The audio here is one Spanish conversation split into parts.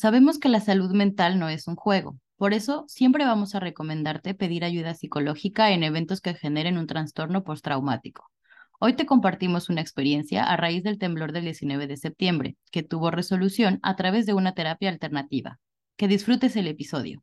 Sabemos que la salud mental no es un juego, por eso siempre vamos a recomendarte pedir ayuda psicológica en eventos que generen un trastorno postraumático. Hoy te compartimos una experiencia a raíz del temblor del 19 de septiembre, que tuvo resolución a través de una terapia alternativa. Que disfrutes el episodio.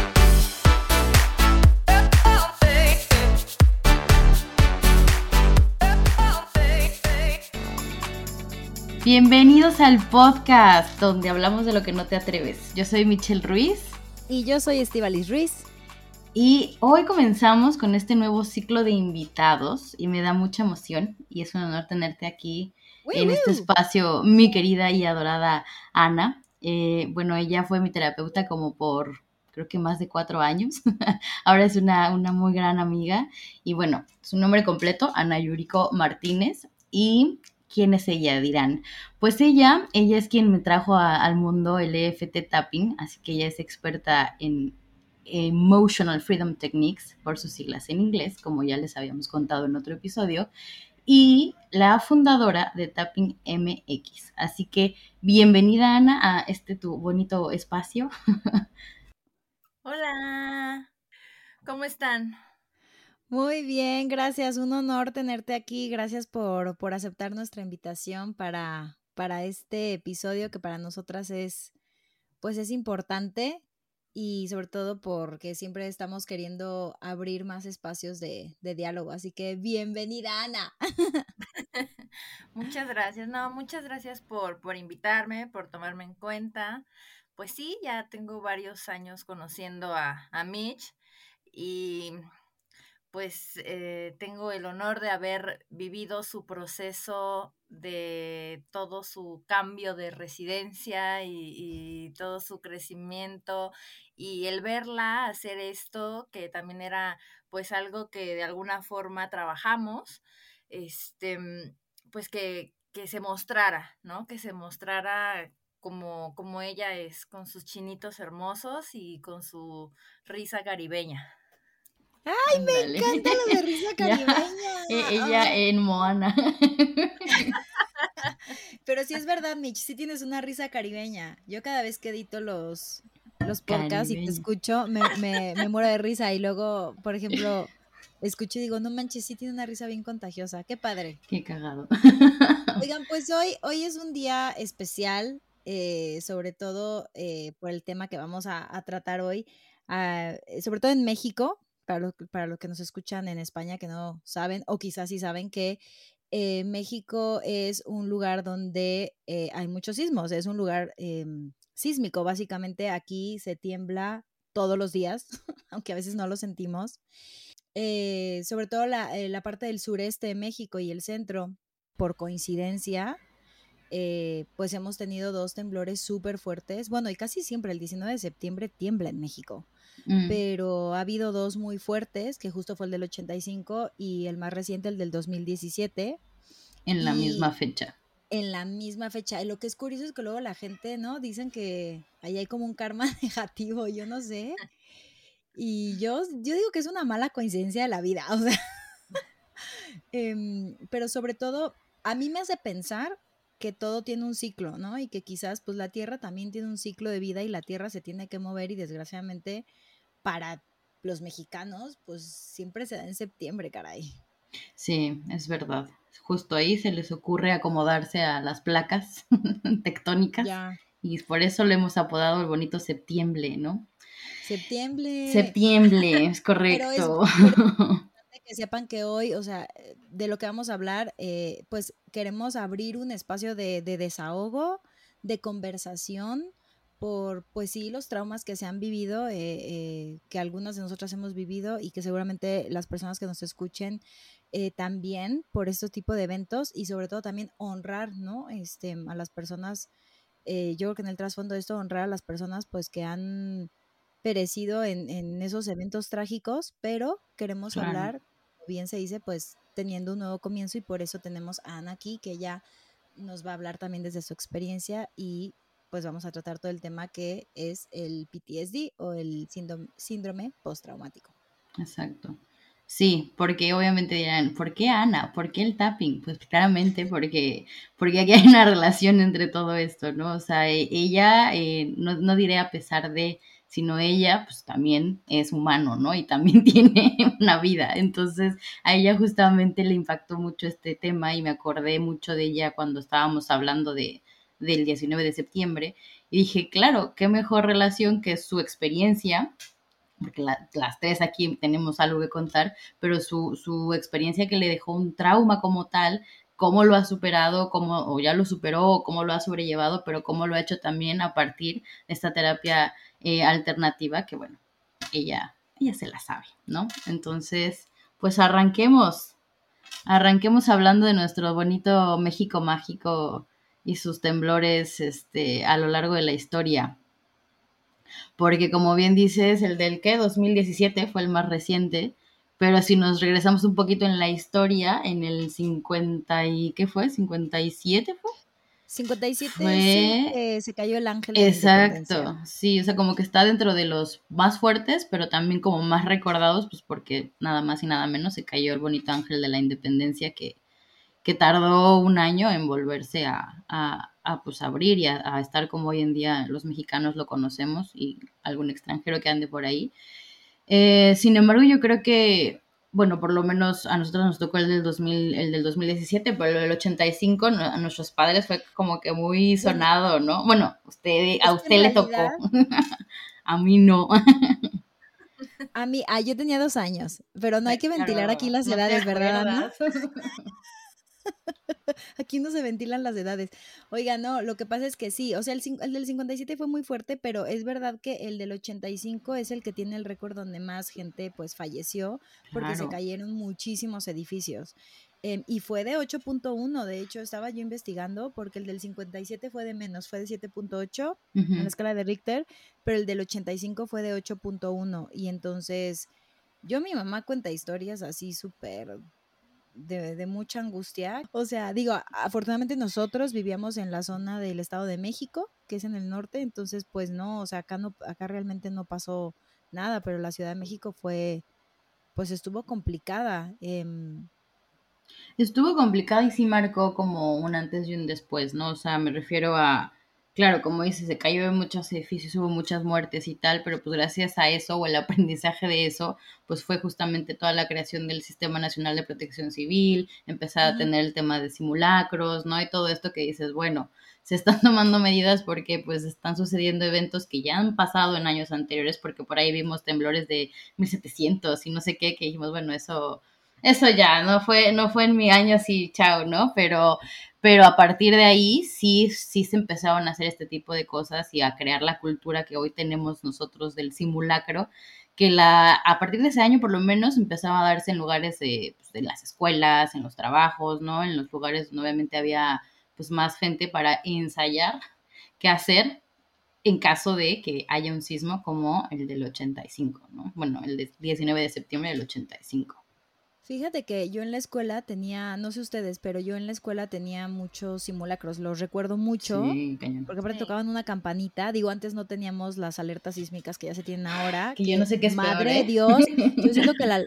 Bienvenidos al podcast donde hablamos de lo que no te atreves. Yo soy Michelle Ruiz. Y yo soy Estivalis Ruiz. Y hoy comenzamos con este nuevo ciclo de invitados y me da mucha emoción y es un honor tenerte aquí en este espacio, mi querida y adorada Ana. Eh, bueno, ella fue mi terapeuta como por creo que más de cuatro años. Ahora es una, una muy gran amiga. Y bueno, su nombre completo, Ana Yuriko Martínez. Y ¿Quién es ella? Dirán. Pues ella, ella es quien me trajo al mundo el EFT Tapping, así que ella es experta en Emotional Freedom Techniques, por sus siglas en inglés, como ya les habíamos contado en otro episodio, y la fundadora de Tapping MX. Así que bienvenida Ana a este tu bonito espacio. Hola, ¿cómo están? Muy bien, gracias. Un honor tenerte aquí. Gracias por, por aceptar nuestra invitación para, para este episodio que para nosotras es, pues es importante y sobre todo porque siempre estamos queriendo abrir más espacios de, de diálogo. Así que bienvenida, Ana. muchas gracias. No, muchas gracias por, por invitarme, por tomarme en cuenta. Pues sí, ya tengo varios años conociendo a, a Mitch y pues eh, tengo el honor de haber vivido su proceso de todo su cambio de residencia y, todo su crecimiento y el verla hacer esto que también era pues algo que de alguna forma trabajamos este pues que, que se mostrara no que se mostrara como, como ella es con sus chinitos hermosos y con su risa caribeña ¡Ay, me encanta la de risa caribeña! E, ella en Moana. Pero sí es verdad, Mitch, sí tienes una risa caribeña. Yo cada vez que edito los, los podcasts y te escucho, me, me, me, muero de risa. Y luego, por ejemplo, escucho y digo, no manches, sí tiene una risa bien contagiosa. ¡Qué padre! ¡Qué cagado! Oigan, pues hoy, hoy es un día especial, eh, sobre todo eh, por el tema que vamos a, a tratar hoy. Uh, sobre todo en México, para, los que nos escuchan en España que no saben, o quizás sí saben que eh, México es un lugar donde eh, hay muchos sismos, es un lugar em, sísmico, básicamente aquí se tiembla todos los días, aunque a veces no lo sentimos. Eh, sobre todo la, la, parte del sureste de México y el centro, por coincidencia, pues hemos tenido dos temblores súper fuertes. Bueno, y casi siempre el 19 de septiembre tiembla en México. Mm. pero ha habido dos muy fuertes, que justo fue el del 85 y el más reciente, el del 2017. En la misma fecha. En la misma fecha. Y lo que es curioso es que luego la gente, ¿no? Dicen que ahí hay como un karma negativo, yo no sé. Y yo, yo digo que es una mala coincidencia de la vida, o sea. Em, pero sobre todo, a mí me hace pensar que todo tiene un ciclo, ¿no? Y que quizás pues la Tierra también tiene un ciclo de vida y la Tierra se tiene que mover y desgraciadamente para los mexicanos pues siempre se da en septiembre, caray. Sí, es verdad. Justo ahí se les ocurre acomodarse a las placas tectónicas y por eso le hemos apodado el bonito septiembre, ¿no? Septiembre. Septiembre, es correcto. Que sepan que hoy, o sea, eh, de lo que vamos a hablar, eh, pues queremos abrir un espacio de, desahogo, de conversación, por, pues sí, los traumas que se han vivido, eh, que algunas de nosotras hemos vivido y que seguramente las personas que nos escuchen también por este tipo de eventos y sobre todo también honrar, ¿no? Este, a las personas, yo creo que en el trasfondo de esto, honrar a las personas pues que han perecido en, en esos eventos trágicos, pero queremos hablar bien se dice, pues teniendo un nuevo comienzo y por eso tenemos a Ana aquí, que ya nos va a hablar también desde su experiencia y pues vamos a tratar todo el tema que es el PTSD o el síndrome, síndrome postraumático. Exacto. Sí, porque obviamente dirán, ¿por qué Ana? ¿Por qué el tapping? Pues claramente porque, porque aquí hay una relación entre todo esto, ¿no? O sea, e, ella, eh, no, no diré a pesar de, sino ella, pues también es humano, ¿no? Y también tiene una vida. Entonces, a ella justamente le impactó mucho este tema y me acordé mucho de ella cuando estábamos hablando de, del 19 de septiembre. Y dije, claro, qué mejor relación que su experiencia porque las tres aquí tenemos algo que contar, pero su, su, experiencia que le dejó un trauma como tal, cómo lo ha superado, cómo, o ya lo superó, cómo lo ha sobrellevado, pero cómo lo ha hecho también a partir de esta terapia eh, alternativa, que bueno, ella, ella se la sabe, ¿no? Entonces, pues arranquemos, arranquemos hablando de nuestro bonito México mágico y sus temblores este, a lo largo de la historia porque como bien dices, el del que 2017 fue el más reciente, pero si nos regresamos un poquito en la historia, en el 50 y ¿qué fue? 57 fue. 57 fue... se cayó el ángel. Exacto, sí, o sea, como que está dentro de los más fuertes, pero también como más recordados, pues porque nada más y nada menos se cayó el bonito ángel de la independencia que, que tardó un año en volverse a, a pues abrir y a, estar como hoy en día los mexicanos lo conocemos y algún extranjero que ande por ahí. Eh, sin embargo, yo creo que, bueno, por lo menos a nosotros nos tocó el del, 2000, el del 2017, pero el 85 a nuestros padres fue como que muy sonado, ¿no? Bueno, usted, a usted le tocó, a mí no. A mí, ah, yo tenía dos años, pero no hay que ventilar aquí las edades, ¿verdad? Aquí no se ventilan las edades. Oiga, no, lo que pasa es que sí, o sea, el, el, del 57 fue muy fuerte, pero es verdad que el del 85 es el que tiene el récord donde más gente pues falleció porque se cayeron muchísimos edificios. Em, y fue de 8.1, de hecho estaba yo investigando porque el del 57 fue de menos, fue de 7.8 en la escala de Richter, pero el del 85 fue de 8.1 y entonces yo mi mamá cuenta historias así súper de, mucha angustia. O sea, digo, afortunadamente nosotros vivíamos en la zona del Estado de México, que es en el norte, entonces pues no, o sea, acá no, acá realmente no pasó nada, pero la Ciudad de México fue, pues estuvo complicada. Em. Estuvo complicada y sí marcó como un antes y un después, ¿no? O sea, me refiero a Claro, como dices, se cayó en muchos edificios, hubo muchas muertes y tal, pero pues gracias a eso o el aprendizaje de eso, pues fue justamente toda la creación del Sistema Nacional de Protección Civil, empezar a tener el tema de simulacros, ¿no? Y todo esto que dices, bueno, se están tomando medidas porque pues están sucediendo eventos que ya han pasado en años anteriores, porque por ahí vimos temblores de 1700 y no sé qué, que dijimos, bueno, eso eso ya, no fue, no fue en mi año así, chao, ¿no? Pero, pero a partir de ahí sí, sí se empezaron a hacer este tipo de cosas y a crear la cultura que hoy tenemos nosotros del simulacro, que la, a partir de ese año por lo menos empezaba a darse en lugares de, pues, de las escuelas, en los trabajos, ¿no? En los lugares donde obviamente había pues más gente para ensayar qué hacer en caso de que haya un sismo como el del 85, ¿no? Bueno, el 19 de septiembre del 85. Fíjate que yo en la escuela tenía, no sé ustedes, pero yo en la escuela tenía muchos simulacros, los recuerdo mucho, porque aparte tocaban una campanita, digo, antes no teníamos las alertas sísmicas que ya se tienen ahora. Que, yo no sé qué es Madre ¿eh? Dios, yo siento que la,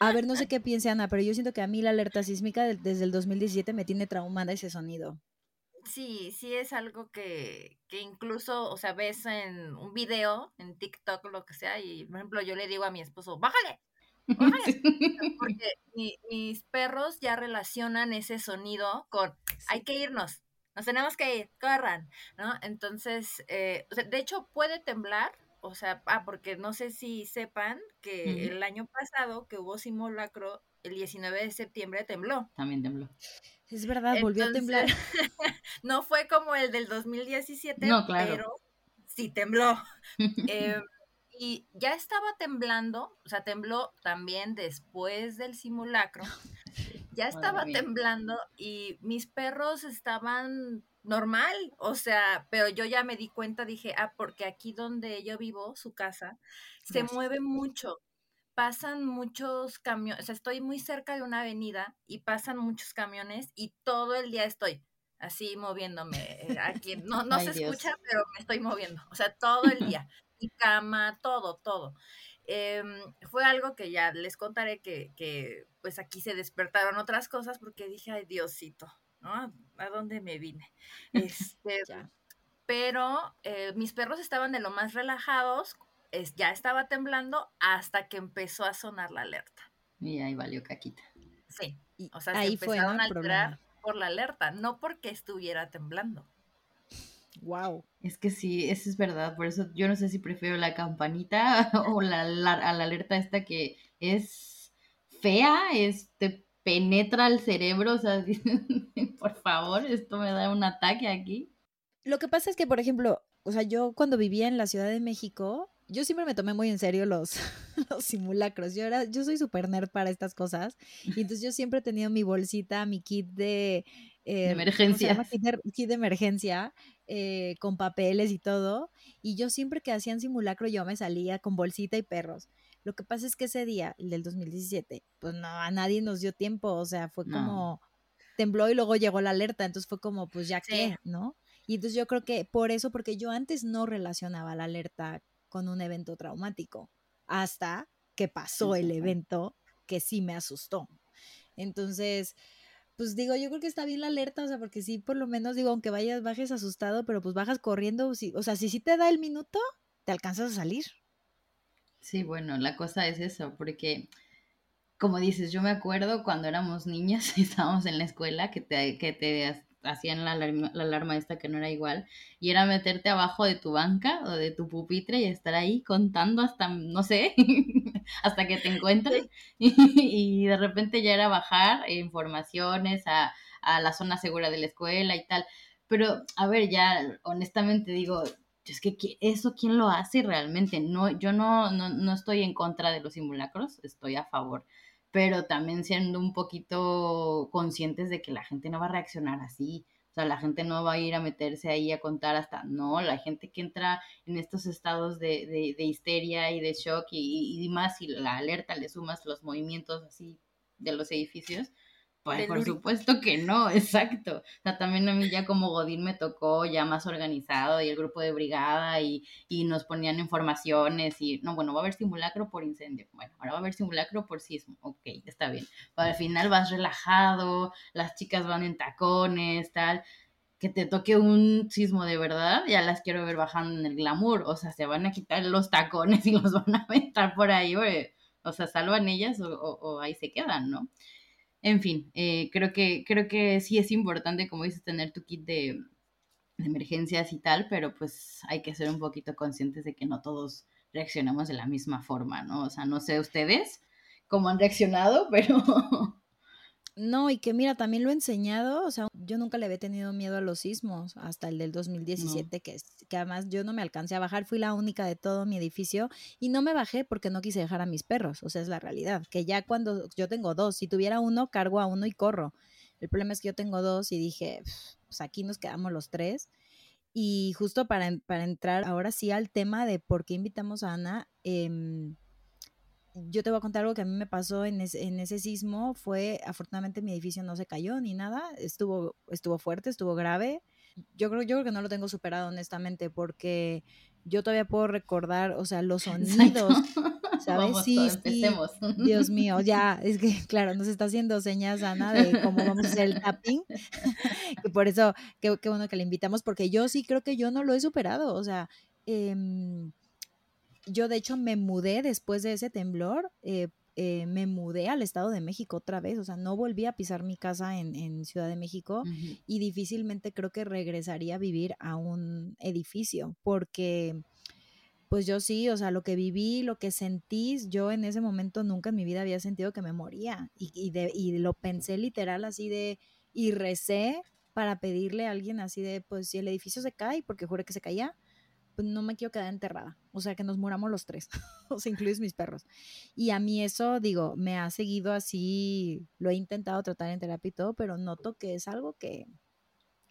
a ver, no sé qué piense Ana, pero yo siento que a mí la alerta sísmica desde el 2017 me tiene traumada ese sonido. Sí, sí es algo que, que incluso, o sea, ves en un video, en TikTok o lo que sea, y por ejemplo yo le digo a mi esposo, bájale, porque mis perros ya relacionan ese sonido con hay que irnos, nos tenemos que ir, corran, ¿no? Entonces, eh, de hecho puede temblar, o sea, ah, porque no sé si sepan que el año pasado que hubo simulacro, el 19 de septiembre tembló. También tembló. Es verdad, volvió a temblar. no fue como el del 2017, pero sí tembló. eh, y ya estaba temblando, o sea, tembló también después del simulacro. Ya estaba temblando y mis perros estaban normal, o sea, pero yo ya me di cuenta, dije, ah, porque aquí donde yo vivo, su casa, se mueve mucho. pasan muchos camiones, o sea, estoy muy cerca de una avenida y pasan muchos camiones y todo el día estoy así moviéndome. Eh, aquí no, no se escucha, pero me estoy moviendo, o sea, todo el día. Mi cama, todo, todo. Em, fue algo que ya les contaré que, que, pues aquí se despertaron otras cosas porque dije, ay Diosito, ¿no? ¿A dónde me vine? Este, pero eh, mis perros estaban de lo más relajados, es, ya estaba temblando hasta que empezó a sonar la alerta. Y ahí valió caquita. Sí, o sea, ahí se empezaron a alterar por la alerta, no porque estuviera temblando. Wow. Es que sí, eso es verdad. Por eso yo no sé si prefiero la campanita o la, la, alerta esta que es fea, es, te penetra el cerebro. O sea, por favor, esto me da un ataque aquí. Lo que pasa es que, por ejemplo, o sea, yo cuando vivía en la Ciudad de México, yo siempre me tomé muy en serio los, los simulacros. Yo, era, yo soy súper nerd para estas cosas. Y entonces yo siempre he tenido mi bolsita, mi kit de... Eh, emergencia. Kit de, kit de emergencia, eh, con papeles y todo. Y yo siempre que hacían simulacro yo me salía con bolsita y perros. Lo que pasa es que ese día, el del 2017, pues no, a nadie nos dio tiempo. O sea, fue como tembló y luego llegó la alerta. Entonces fue como, pues ya qué, ¿no? Y entonces yo creo que por eso, porque yo antes no relacionaba la alerta con un evento traumático, hasta que pasó el evento que sí me asustó. Entonces, pues digo, yo creo que está bien la alerta, o sea, porque sí, por lo menos digo, aunque vayas, bajes asustado, pero pues bajas corriendo, o sea, si sí te da el minuto, te alcanzas a salir. Sí, bueno, la cosa es eso, porque como dices, yo me acuerdo cuando éramos niñas y estábamos en la escuela que te, que te hacían la alarma, esta que no era igual, y era meterte abajo de tu banca o de tu pupitre y estar ahí contando hasta, no sé, hasta que te encuentres, y, de repente ya era bajar informaciones a, a la zona segura de la escuela y tal. Pero, a ver, ya honestamente digo, es que eso quién lo hace realmente. No, yo no, no, no estoy en contra de los simulacros, estoy a favor pero también siendo un poquito conscientes de que la gente no va a reaccionar así. O sea, la gente no va a ir a meterse ahí a contar hasta, no, la gente que entra en estos estados de, de, de histeria y de shock y, y, más, y la alerta le sumas los movimientos así de los edificios, pues por supuesto que no, exacto. O sea, también a mí ya como Godín me tocó ya más organizado y el grupo de brigada y, y, nos ponían informaciones y, no, bueno, va a haber simulacro por incendio. Bueno, ahora va a haber simulacro por sismo. Ok, está bien. Pero al final vas relajado, las chicas van en tacones, tal. Que te toque un sismo de verdad, ya las quiero ver bajando en el glamour. O sea, se van a quitar los tacones y los van a aventar por ahí, o sea, salvan ellas o, o ahí se quedan, ¿no? En fin, eh, creo, que, creo que sí es importante, como dices, tener tu kit de, emergencias y tal, pero pues hay que ser un poquito conscientes de que no todos reaccionamos de la misma forma, ¿no? O sea, no sé ustedes cómo han reaccionado, pero no, y que mira, también lo he enseñado, o sea, yo nunca le había tenido miedo a los sismos hasta el del 2017, que, que además yo no me alcancé a bajar, fui la única de todo mi edificio y no me bajé porque no quise dejar a mis perros, o sea, es la realidad, que ya cuando yo tengo dos, si tuviera uno, cargo a uno y corro. El problema es que yo tengo dos y dije, pues aquí nos quedamos los tres. Y justo para, para entrar ahora sí al tema de por qué invitamos a Ana, eh, yo te voy a contar algo que a mí me pasó en, en, ese sismo. Fue, afortunadamente mi edificio no se cayó ni nada. Estuvo, estuvo fuerte, estuvo grave. Yo creo, yo creo que no lo tengo superado, honestamente, porque yo todavía puedo recordar, o sea, los sonidos. ¿Sabes? sí, empecemos. Dios mío, ya, es que, claro, nos está haciendo señas, Ana, de cómo vamos a hacer el tapping. que por eso, qué, qué bueno que le invitamos, porque yo sí creo que yo no lo he superado. O sea, eh, yo de hecho me mudé después de ese temblor, eh, eh, me mudé al Estado de México otra vez, o sea, no volví a pisar mi casa en, Ciudad de México y difícilmente creo que regresaría a vivir a un edificio, porque pues yo sí, o sea, lo que viví, lo que sentí, yo en ese momento nunca en mi vida había sentido que me moría y, y, de, y lo pensé literal así de, y recé para pedirle a alguien así de, pues si el edificio se cae, porque juré que se caía, pues no me quiero quedar enterrada. O sea, que nos muramos los tres, o sea, incluyes mis perros. Y a mí eso, digo, me ha seguido así, lo he intentado tratar en terapia y todo, pero noto que es algo que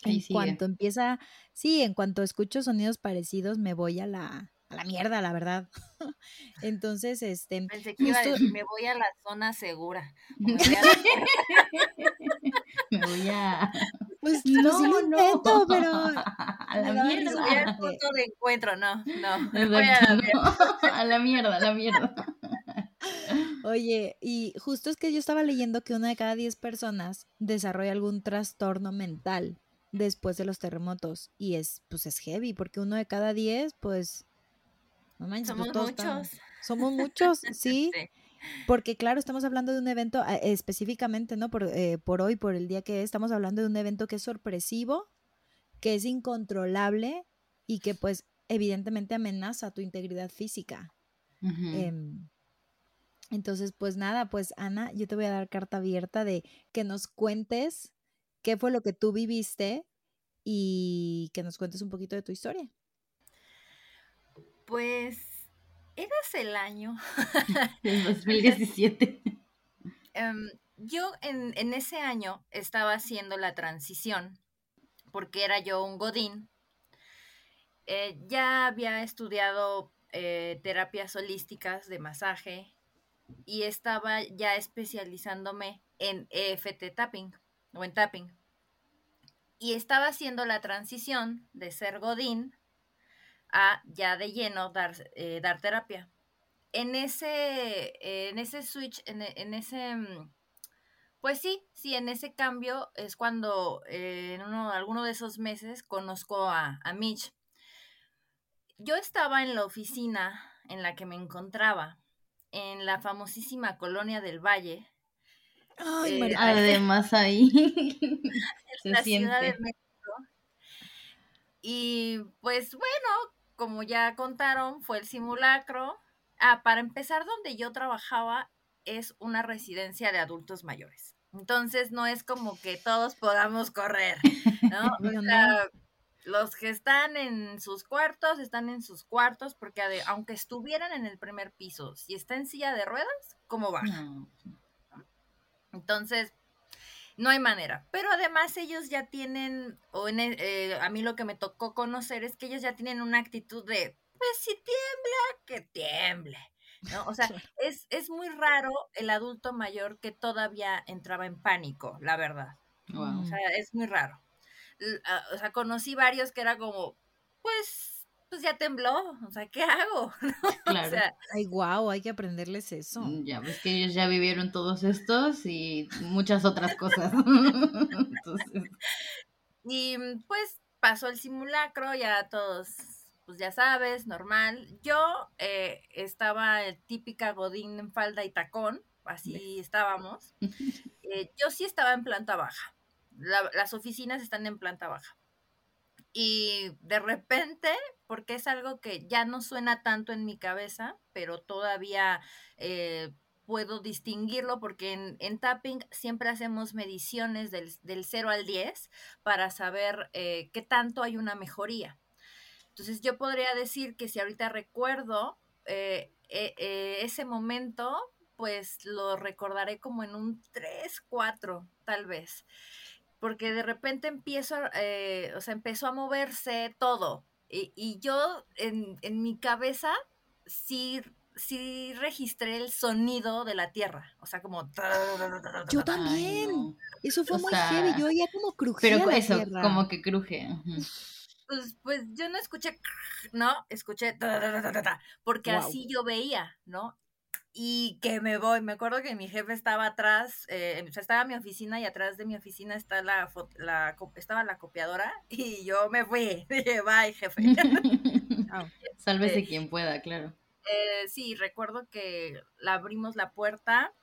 en cuanto empieza, sí, en cuanto escucho sonidos parecidos, me voy a la, a la mierda, la verdad. Entonces, este. Pensé que iba a decir, me voy a la zona segura. Me voy a. Pues no, pues no, intento, pero. A la mierda. Voy al punto de encuentro, no, no. Voy a la mierda. A la mierda, a la mierda. Oye, y justo es que yo estaba leyendo que una de cada diez personas desarrolla algún trastorno mental después de los terremotos. Y es, pues es heavy, porque uno de cada diez, pues, no manches, pues, somos muchos. somos muchos, ¿sí? Porque claro, estamos hablando de un evento ah, específicamente, ¿no? Por, eh, por hoy, por el día que es, estamos hablando de un evento que es sorpresivo, que es incontrolable y que pues evidentemente amenaza tu integridad física. Em, entonces, pues nada, pues Ana, yo te voy a dar carta abierta de que nos cuentes qué fue lo que tú viviste y que nos cuentes un poquito de tu historia. Pues eras el año. El 2017. Em, yo en, en, ese año estaba haciendo la transición porque era yo un godín. Eh, ya había estudiado eh, terapias holísticas de masaje y estaba ya especializándome en EFT tapping o en tapping. Y estaba haciendo la transición de ser Godín a ya de lleno dar, eh, dar terapia. En ese, en ese switch, en, ese, mm, pues sí, sí, en ese cambio es cuando eh, en uno, alguno de esos meses conozco a, a Mitch. Yo estaba en la oficina en la que me encontraba, en la famosísima colonia del Valle, eh, además ahí se siente. Y pues bueno, como ya contaron, fue el simulacro. Ah, para empezar, donde yo trabajaba es una residencia de adultos mayores. Entonces no es como que todos podamos correr, ¿no? O sea, los que están en sus cuartos, están en sus cuartos, porque aunque estuvieran en el primer piso, si está en silla de ruedas, ¿cómo va? Entonces, no hay manera. Pero además ellos ya tienen, o en, e, eh, a mí lo que me tocó conocer es que ellos ya tienen una actitud de, pues si tiembla, que tiemble. ¿no? O sea, es, es muy raro el adulto mayor que todavía entraba en pánico, la verdad. O sea, es muy raro. Ah, o sea, conocí varios que era como, pues pues ya tembló, o sea, ¿qué hago? Claro. Ay, guau, hay que aprenderles eso. Mm, ya ves que ellos ya vivieron todos estos y muchas otras cosas. Y mm, pues pasó el simulacro, ya todos, pues ya sabes, normal. Yo eh, estaba el típica godín en falda y tacón, así estábamos. Eh, yo sí estaba en planta baja. las oficinas están en planta baja. Y de repente, porque es algo que ya no suena tanto en mi cabeza, pero todavía eh, puedo distinguirlo porque en, tapping siempre hacemos mediciones del, del 0 al 10 para saber eh, qué tanto hay una mejoría. Entonces yo podría decir que si ahorita recuerdo eh, ese momento, pues lo recordaré como en un 3, 4 tal vez porque de repente empiezo, eh, o sea, empezó a moverse todo. Y, yo en, mi cabeza sí, sí registré el sonido de la tierra. O sea, como... Yo también. Eso fue muy heavy. Yo oía como crujía Pero eso, como que cruje. Pues, pues yo no escuché, ¿no? Escuché, porque así yo veía, ¿no? Y que me voy. Me acuerdo que mi jefe estaba atrás, eh, o sea, estaba mi oficina y atrás de mi oficina está la, la, estaba la copiadora y yo me fui. Dije, bye, jefe. Sálvese este, quien pueda, claro. Eh, sí, recuerdo que la abrimos la puerta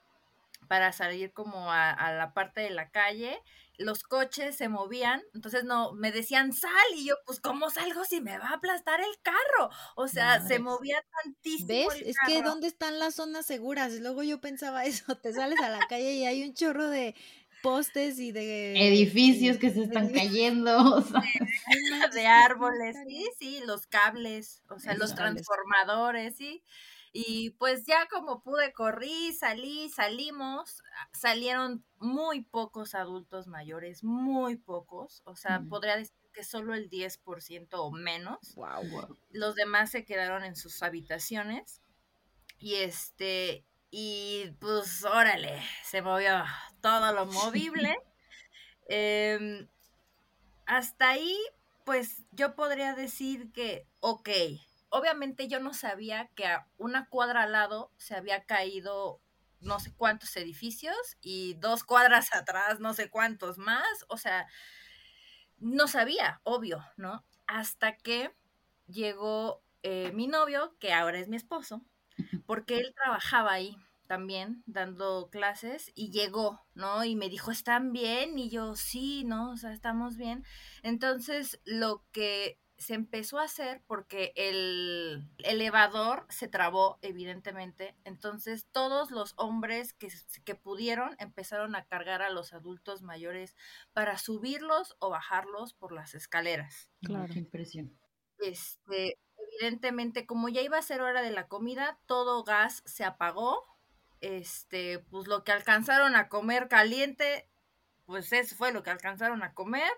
para salir como a, la parte de la calle. Los coches se movían, entonces no, me decían sal y yo, pues, ¿cómo salgo si me va a aplastar el carro? O sea, se movía tantísimo. ¿Ves? es que ¿dónde están las zonas seguras? Y luego yo pensaba eso, te sales a la calle y hay un chorro de postes y de edificios que se están cayendo, de, árboles, sí, sí, los cables, o sea, los transformadores, sí. Y pues ya como pude, corrí, salí, salimos, ah, salieron muy pocos adultos mayores, muy pocos, o sea, podría decir que solo el 10% o menos. Wow. Los demás se quedaron en sus habitaciones. Y este, y pues órale, se movió todo lo movible. Em, hasta ahí, pues yo podría decir que, ok, obviamente yo no sabía que a una cuadra al lado se había caído no sé cuántos edificios y dos cuadras atrás no sé cuántos más, o sea, no sabía, obvio, ¿no? Hasta que llegó eh, mi novio, que ahora es mi esposo, porque él trabajaba ahí también dando clases y llegó, ¿no? Y me dijo, ¿están bien? Y yo, sí, ¿no? O sea, estamos bien. Entonces, lo que se empezó a hacer porque el elevador se trabó, evidentemente. Entonces, todos los hombres que, que pudieron empezaron a cargar a los adultos mayores para subirlos o bajarlos por las escaleras. Claro. Qué impresión. Este, evidentemente, como ya iba a ser hora de la comida, todo gas se apagó. Este, pues lo que alcanzaron a comer caliente, pues eso fue lo que alcanzaron a comer.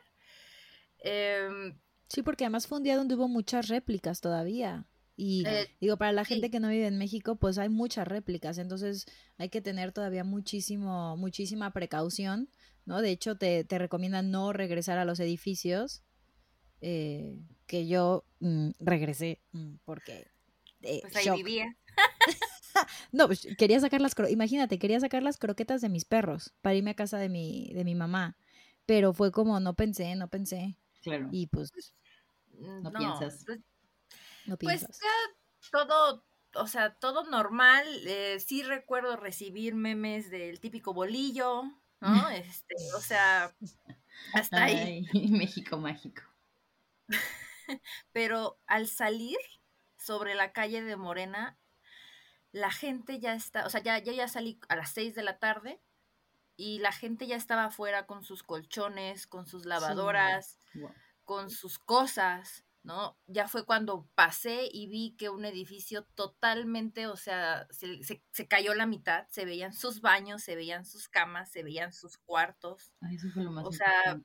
Eh, Sí, porque además fue un día donde hubo muchas réplicas todavía. Y Eh, digo, para la sí. gente que no vive en México, pues hay muchas réplicas, entonces hay que tener todavía muchísimo, muchísima precaución, ¿no? De hecho, te, te recomiendan no regresar a los edificios, eh, que yo mm, regresé mm, porque... eh, pues ahí shock. vivía. No, pues quería sacar las, imagínate, quería sacar las croquetas de mis perros para irme a casa de mi, de mi mamá, pero fue como, no pensé, no pensé, Claro. y pues No piensas. pues, no Pues piensas. ya todo, o sea, todo normal. eh, sí recuerdo recibir memes del típico bolillo, ¿no? Este, o sea, hasta ahí. Ay, México mágico. Pero al salir sobre la calle de Morena, la gente ya está, o sea, ya, yo ya salí a las 6 de la tarde y la gente ya estaba afuera con sus colchones, con sus lavadoras, Wow. con sus cosas, ¿no? Ya fue cuando pasé y vi que un edificio totalmente, o sea, se, se- se cayó la mitad, se veían sus baños, se veían sus camas, se veían sus cuartos. Ay, eso fue lo más O sea.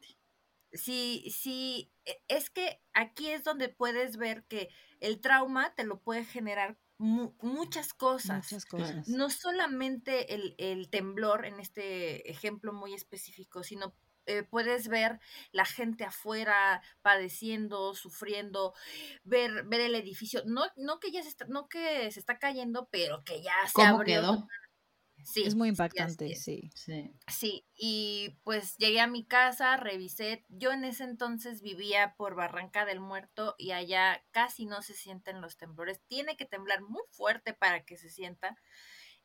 Sí, sí, e- es que aquí es donde puedes ver que el trauma te lo puede generar mu- muchas cosas. Muchas Claro. cosas. No solamente el, el temblor en este ejemplo muy específico, sino eh, puedes ver la gente afuera padeciendo, sufriendo, ver, ver el edificio, no, no que ya se está, no que se está cayendo, pero que ya se ¿Cómo abrió. quedó? Sí, Es muy impactante, sí. Sí. Sí, y pues llegué a mi casa, revisé, yo en ese entonces vivía por Barranca del Muerto y allá casi no se sienten los temblores, tiene que temblar muy fuerte para que se sienta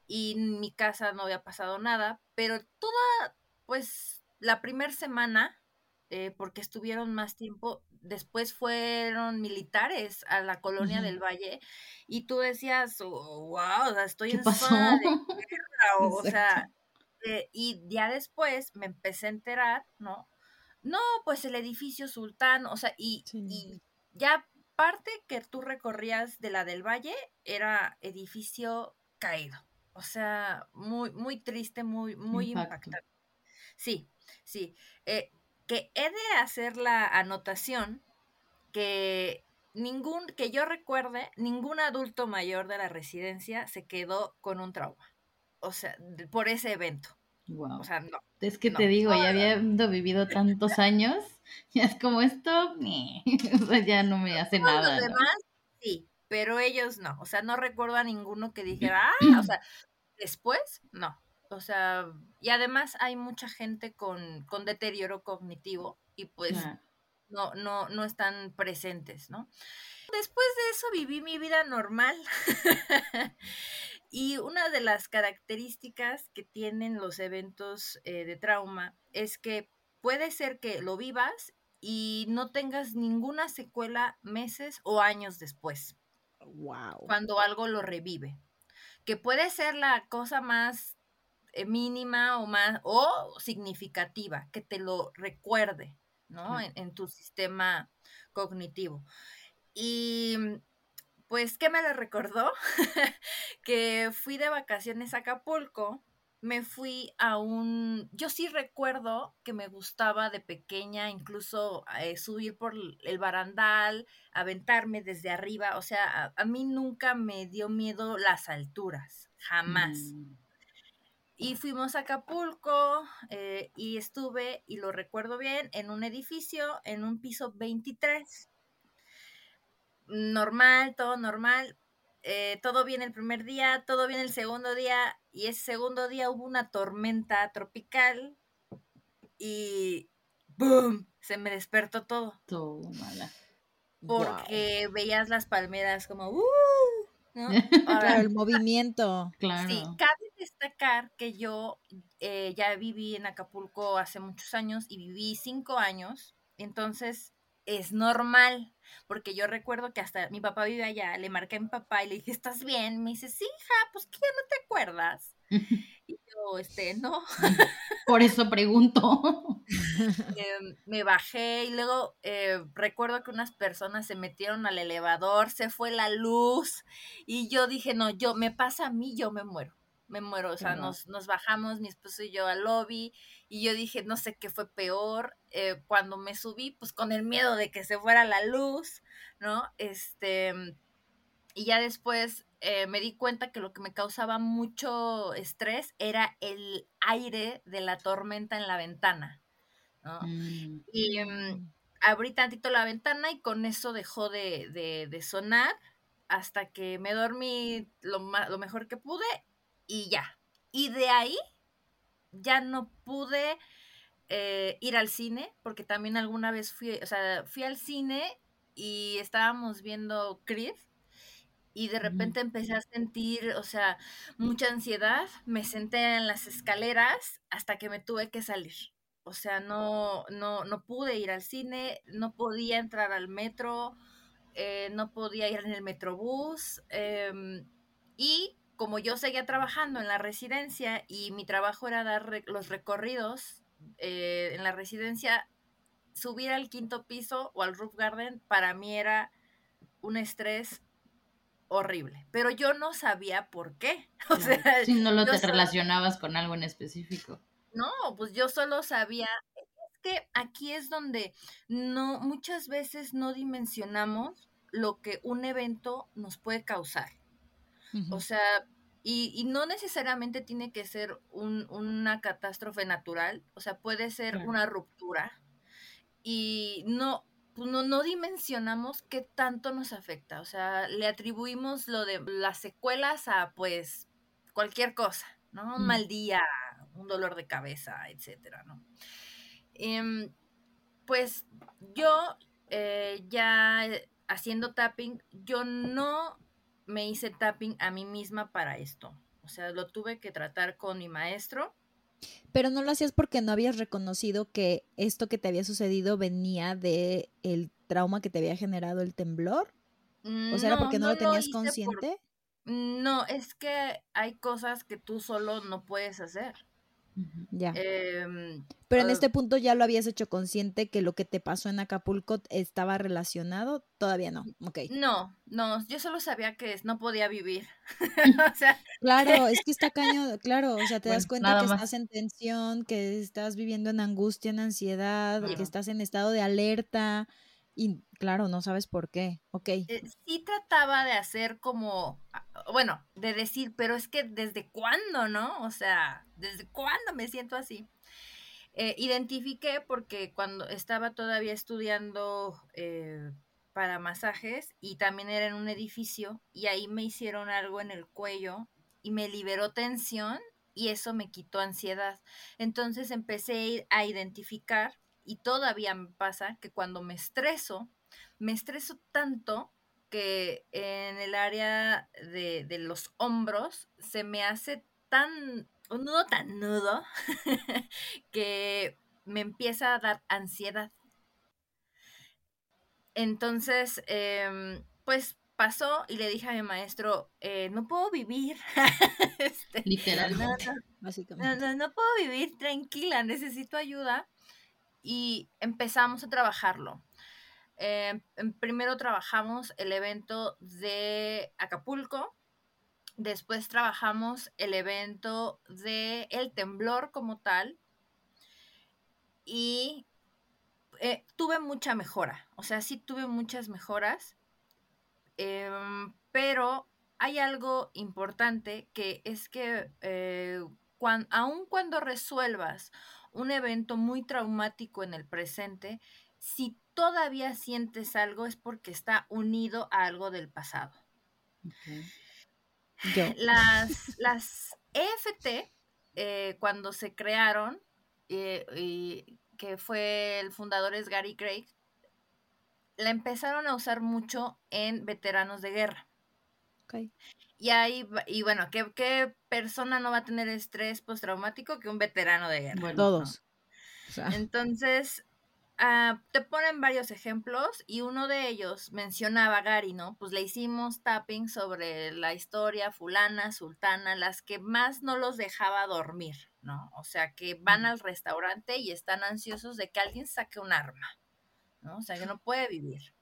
y en mi casa no había pasado nada, pero toda, pues la primera semana, eh, porque estuvieron más tiempo, después fueron militares a la colonia del Valle y tú decías, wow, estoy ¿Qué en pasó? zona de guerra", o, o sea, eh, y ya después me empecé a enterar, ¿no? No, pues el edificio sultán, o sea, y, Sí. y ya parte que tú recorrías de la del Valle era edificio caído. O sea, muy, muy triste, muy, muy Impacto. impactante. Sí, sí. Eh, que he de hacer la anotación que ningún, que yo recuerde, ningún adulto mayor de la residencia se quedó con un trauma. O sea, por ese evento. Wow. O sea, no. Es que no. te digo, ya habiendo vivido tantos años, ya es como esto, ni, o sea, ya no me hace Todos nada. los demás, sí, pero ellos no. O sea, no recuerdo a ninguno que dijera, ah, o sea, después, no. O sea, y además hay mucha gente con, con deterioro cognitivo y pues no, no, no están presentes, ¿no? Después de eso viví mi vida normal. y una de las características que tienen los eventos eh, de trauma es que puede ser que lo vivas y no tengas ninguna secuela meses o años después, Wow. cuando algo lo revive. Que puede ser la cosa más eh, mínima o más o significativa, que te lo recuerde, ¿no? En, en tu sistema cognitivo. Y pues, ¿qué me lo recordó? que fui de vacaciones a Acapulco me fui a un, yo sí recuerdo que me gustaba de pequeña incluso eh, subir por el barandal, aventarme desde arriba, o sea, a, mí nunca me dio miedo las alturas, jamás. Mm. Y fuimos a Acapulco eh, y estuve, y lo recuerdo bien, en un edificio, en un piso 23. Normal, todo normal, eh, todo bien el primer día, todo bien el segundo día, y ese segundo día hubo una tormenta tropical y ¡boom! Se me despertó todo. Todo mala. Porque veías las palmeras como ¡uh! ¿no? claro, el movimiento. Claro. Sí, cabe destacar que yo eh, ya viví en Acapulco hace muchos años y viví cinco años, entonces es normal, porque yo recuerdo que hasta mi papá vive allá, le marqué a mi papá y le dije, ¿estás bien? Me dice, sí, hija, pues que ya no te acuerdas. y yo, este, no. Por eso pregunto. Em, me bajé y luego eh, recuerdo que unas personas se metieron al elevador, se fue la luz y yo dije, no, yo, me pasa a mí, yo me muero me muero, o sea, nos, nos, bajamos mi esposo y yo al lobby y yo dije, no sé qué fue peor, eh, cuando me subí, pues con el miedo de que se fuera la luz, ¿no? Este, y ya después eh, me di cuenta que lo que me causaba mucho estrés era el aire de la tormenta en la ventana, ¿no? Mm. Y em, abrí tantito la ventana y con eso dejó de, de, de sonar hasta que me dormí lo, lo mejor que pude y ya. Y de ahí ya no pude eh, ir al cine, porque también alguna vez fui, o sea, fui al cine y estábamos viendo Creed y de repente empecé a sentir, o sea, mucha ansiedad, me senté en las escaleras hasta que me tuve que salir. O sea, no, no, no pude ir al cine, no podía entrar al metro, eh, no podía ir en el metrobús. Em, y como yo seguía trabajando en la residencia y mi trabajo era dar los recorridos eh, en la residencia, subir al quinto piso o al roof garden para mí era un estrés horrible, pero yo no sabía por qué. O sea, si no lo te relacionabas con algo en específico. No, pues yo solo sabía es que aquí es donde no muchas veces no dimensionamos lo que un evento nos puede causar. O sea, y, no necesariamente tiene que ser una catástrofe natural, o sea, puede ser una ruptura. Y no, pues no, no dimensionamos qué tanto nos afecta. O sea, le atribuimos lo de las secuelas a pues cualquier cosa, ¿no? Un mal día, un dolor de cabeza, etcétera, ¿no? Em, pues yo eh, ya haciendo tapping, yo no me hice tapping a mí misma para esto. O sea, lo tuve que tratar con mi maestro. Pero no lo hacías porque no habías reconocido que esto que te había sucedido venía de el trauma que te había generado el temblor. O sea, ¿era porque no, lo tenías consciente? No, es que hay cosas que tú solo no puedes hacer. Ya. Em, Pero en este punto ya lo habías hecho consciente que lo que te pasó en Acapulco estaba relacionado, todavía no, ok. No, no, yo solo sabía que no podía vivir. o sea, claro, es que está caño, claro, o sea, te das cuenta que estás en tensión, que estás viviendo en angustia, en ansiedad, que estás en estado de alerta, y claro, no sabes por qué. Ok. Eh, sí trataba de hacer como, ah, bueno, de decir, pero es que desde cuándo, ¿no? O sea, ¿desde cuándo me siento así? Eh, identifiqué porque cuando estaba todavía estudiando eh, para masajes y también era en un edificio y ahí me hicieron algo en el cuello y me liberó tensión y eso me quitó ansiedad. Entonces empecé a identificar y todavía me pasa que cuando me estreso, me estreso tanto que en el área de, los hombros se me hace tan, un nudo tan nudo, que me empieza a dar ansiedad. Entonces, em, pues pasó y le dije a mi maestro, eh, no puedo vivir. este, Literalmente. no, no, puedo vivir tranquila, necesito ayuda y empezamos a trabajarlo. Eh, primero trabajamos el evento de Acapulco, Después trabajamos el evento de el temblor como tal y eh, tuve mucha mejora, o sea, sí tuve muchas mejoras, em, pero hay algo importante que es que eh, aun cuando resuelvas un evento muy traumático en el presente, si todavía sientes algo es porque está unido a algo del pasado. Las, las EFT, eh, cuando se crearon, eh, y que fue el fundador es Gary Craig, la empezaron a usar mucho en veteranos de guerra. Y ahí, y bueno, ¿qué, persona no va a tener estrés postraumático que un veterano de guerra? Todos. Entonces, ah, te ponen varios ejemplos y uno de ellos mencionaba Gary, ¿no? Pues le hicimos tapping sobre la historia fulana, sultana, las que más no los dejaba dormir, ¿no? O sea, que van al restaurante y están ansiosos de que alguien saque un arma, ¿no? O sea, que no puede vivir.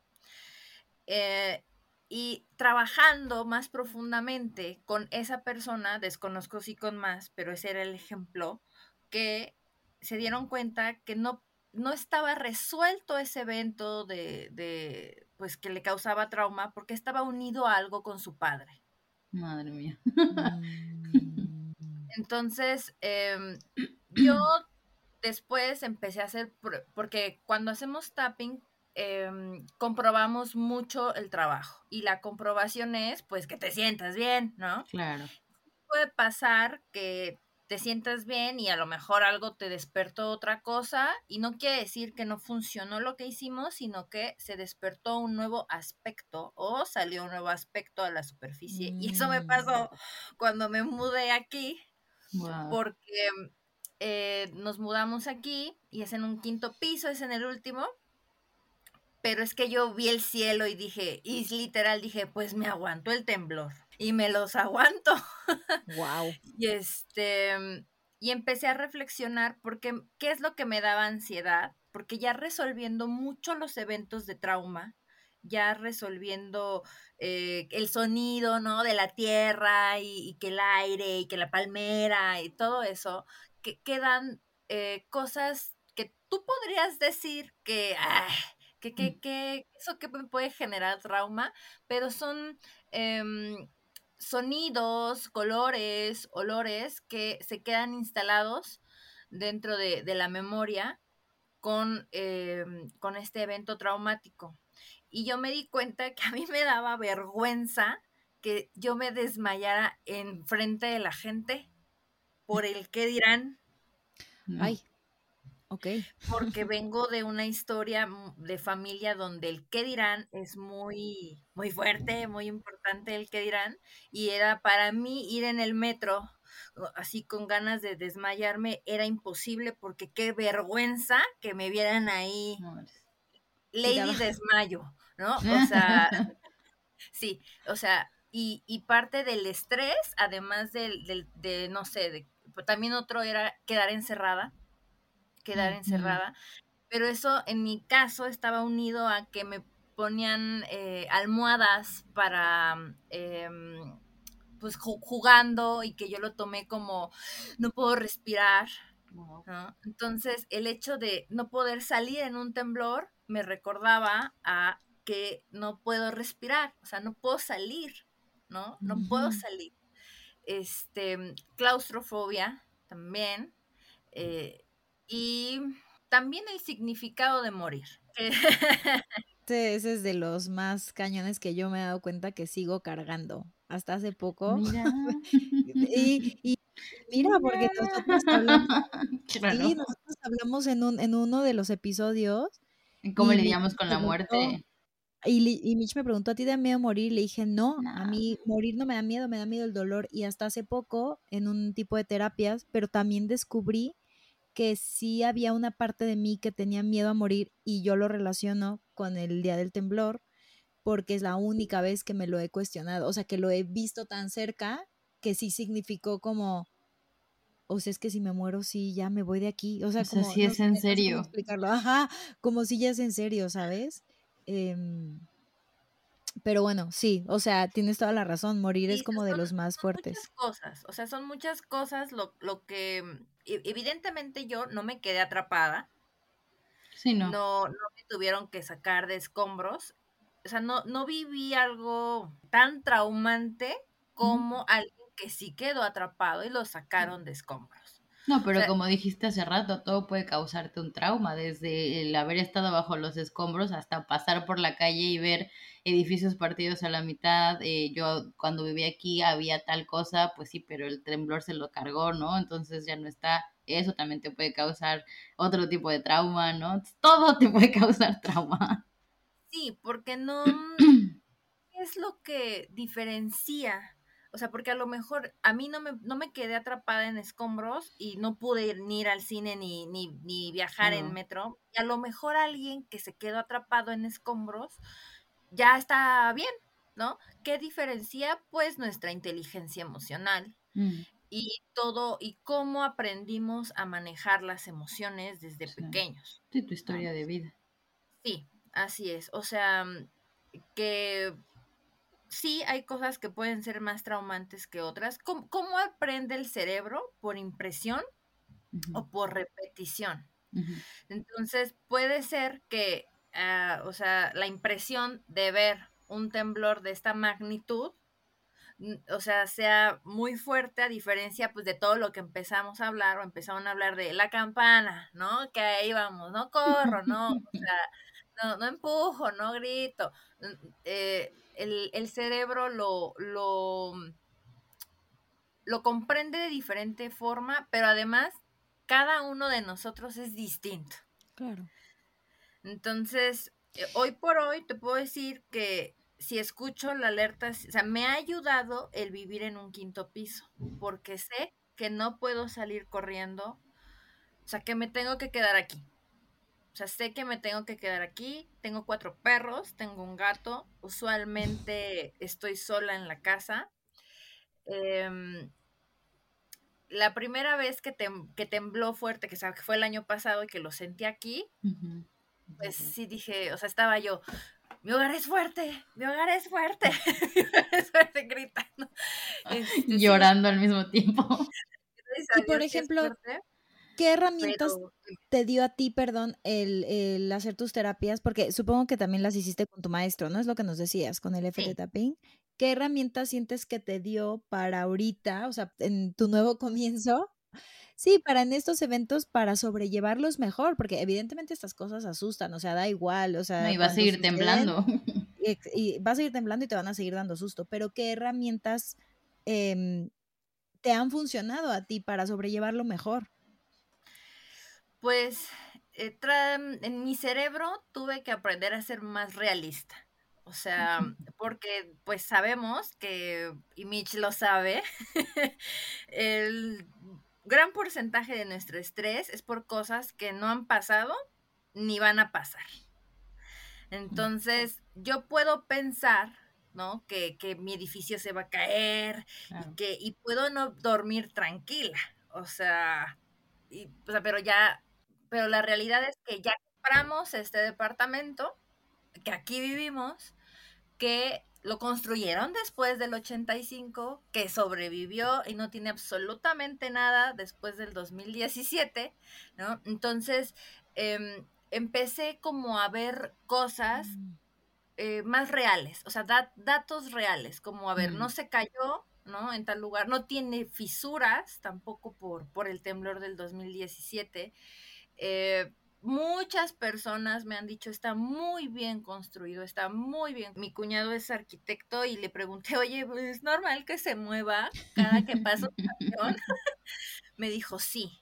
Eh, y trabajando más profundamente con esa persona, desconozco si con más, pero ese era el ejemplo, que se dieron cuenta que no, no estaba resuelto ese evento de, de, pues que le causaba trauma porque estaba unido a algo con su padre. Madre mía. Mm. Entonces, em, yo después empecé a hacer, porque cuando hacemos tapping, Em, comprobamos mucho el trabajo y la comprobación es pues que te sientas bien, ¿no? Claro. Puede pasar que te sientas bien y a lo mejor algo te despertó otra cosa y no quiere decir que no funcionó lo que hicimos, sino que se despertó un nuevo aspecto o salió un nuevo aspecto a la superficie. Y eso me pasó mm. cuando me mudé aquí, porque eh, nos mudamos aquí y es en un quinto piso, es en el último pero es que yo vi el cielo y dije, y literal dije, pues me aguanto el temblor y me los aguanto. Wow. y este y empecé a reflexionar porque qué es lo que me daba ansiedad, porque ya resolviendo mucho los eventos de trauma, ya resolviendo eh, el sonido, ¿no? De la tierra y, que el aire y que la palmera y todo eso, que quedan eh, cosas que tú podrías decir que, que, mm. que, eso que puede generar trauma, pero son em, sonidos, colores, olores que se quedan instalados dentro de, la memoria con, em, con este evento traumático. Y yo me di cuenta que a mí me daba vergüenza que yo me desmayara en frente de la gente por el qué dirán. Ay. Ok. Porque vengo de una historia de familia donde el qué dirán es muy, muy fuerte, muy importante el qué dirán. Y era para mí ir en el metro así con ganas de desmayarme era imposible porque qué vergüenza que me vieran ahí. Lady desmayo, ¿no? O sea, sí, o sea, y, y parte del estrés, además del, del, de, no sé, de, también otro era quedar encerrada quedar encerrada, pero eso en mi caso estaba unido a que me ponían eh, almohadas para, em, pues jugando y que yo lo tomé como no puedo respirar. Entonces el hecho de no poder salir en un temblor me recordaba a que no puedo respirar, o sea, no puedo salir, ¿no? No puedo salir. Este, claustrofobia también. Eh, y también el significado de morir. Ese es de los más cañones que yo me he dado cuenta que sigo cargando. Hasta hace poco. Mira. y, mira, porque nosotros hablamos, nosotros hablamos en, un, en uno de los episodios. ¿Cómo lidiamos con la muerte? Y, y Mitch me preguntó, ¿a ti te da miedo morir? Le dije, no, a mí morir no me da miedo, me da miedo el dolor. Y hasta hace poco, en un tipo de terapias, pero también descubrí que sí había una parte de mí que tenía miedo a morir y yo lo relaciono con el día del temblor porque es la única vez que me lo he cuestionado, o sea, que lo he visto tan cerca que sí significó como, o sea, es que si me muero, sí, ya me voy de aquí, o sea, como... si es en serio. explicarlo, ajá, como si ya es en serio, ¿sabes? Em, pero bueno, sí, o sea, tienes toda la razón, morir es como de los más fuertes. Muchas cosas, o sea, son muchas cosas lo, lo que mm, e, evidentemente yo no me quedé atrapada. Sí, no. No, no me tuvieron que sacar de escombros. O sea, no, no viví algo tan traumante como alguien que sí quedó atrapado y lo sacaron de escombros. No, pero como dijiste hace rato, todo puede causarte un trauma, desde el haber estado bajo los escombros hasta pasar por la calle y ver edificios partidos a la mitad. Eh, yo cuando viví aquí había tal cosa, pues sí, pero el temblor se lo cargó, ¿no? Entonces ya no está. Eso también te puede causar otro tipo de trauma, ¿no? Todo te puede causar trauma. Sí, porque no es lo que diferencia o sea, porque a lo mejor a mí no me, no me quedé atrapada en escombros y no pude ir, ni ir al cine ni, ni, ni viajar en metro. Y a lo mejor alguien que se quedó atrapado en escombros ya está bien, ¿no? ¿Qué diferencia? Pues nuestra inteligencia emocional. Mm. Y todo, y cómo aprendimos a manejar las emociones desde pequeños. Sí, tu historia de vida. Sí, así es. O sea, que sí hay cosas que pueden ser más traumantes que otras. ¿Cómo, aprende el cerebro? ¿Por impresión o por repetición? Entonces puede ser que, ah, o sea, la impresión de ver un temblor de esta magnitud, o sea, sea muy fuerte a diferencia pues de todo lo que empezamos a hablar o empezaron a hablar de la campana, ¿no? Que ahí vamos, no corro, no, o sea, no, no empujo, no grito. Eh, el, cerebro lo, lo, lo comprende de diferente forma, pero además cada uno de nosotros es distinto. Claro. Entonces, eh, hoy por hoy te puedo decir que si escucho la alerta, o sea, me ha ayudado el vivir en un quinto piso, porque sé que no puedo salir corriendo, o sea, que me tengo que quedar aquí. O sea, sé que me tengo que quedar aquí, tengo cuatro perros, tengo un gato, usualmente estoy sola en la casa. Em, la primera vez que, tembló fuerte, que fue el año pasado y que lo sentí aquí, pues sí dije, o sea, estaba yo, mi hogar es fuerte, mi hogar es fuerte, mi hogar es fuerte, gritando. Este, Llorando al mismo tiempo. Y por ejemplo, ¿Qué herramientas te dio a ti, perdón, el, hacer tus terapias? Porque supongo que también las hiciste con tu maestro, ¿no? Es lo que nos decías, con el FT Tapping. ¿Qué herramientas sientes que te dio para ahorita, o sea, en tu nuevo comienzo? Sí, para en estos eventos, para sobrellevarlos mejor, porque evidentemente estas cosas asustan, o sea, da igual, o sea. No, y vas a seguir temblando. Y, vas a seguir temblando y te van a seguir dando susto, pero ¿qué herramientas em, te han funcionado a ti para sobrellevarlo mejor? Pues eh, en mi cerebro tuve que aprender a ser más realista. O sea, porque pues sabemos que, y Mitch lo sabe, el gran porcentaje de nuestro estrés es por cosas que no han pasado ni van a pasar. Entonces, yo puedo pensar, ¿no? Que, que mi edificio se va a caer y, que, y puedo no dormir tranquila. O sea, y, o sea, pero ya pero la realidad es que ya compramos este departamento, que aquí vivimos, que lo construyeron después del 85, que sobrevivió y no tiene absolutamente nada después del 2017, ¿no? Entonces, em, empecé como a ver cosas mm. eh, más reales, o sea, datos reales, como a ver, no mm. se cayó, ¿no? En tal lugar, no tiene fisuras tampoco por, por el temblor del 2017. Eh, muchas personas me han dicho, está muy bien construido, está muy bien. Mi cuñado es arquitecto y le pregunté, oye, pues, ¿es normal que se mueva cada que pasa un camión? me dijo, sí.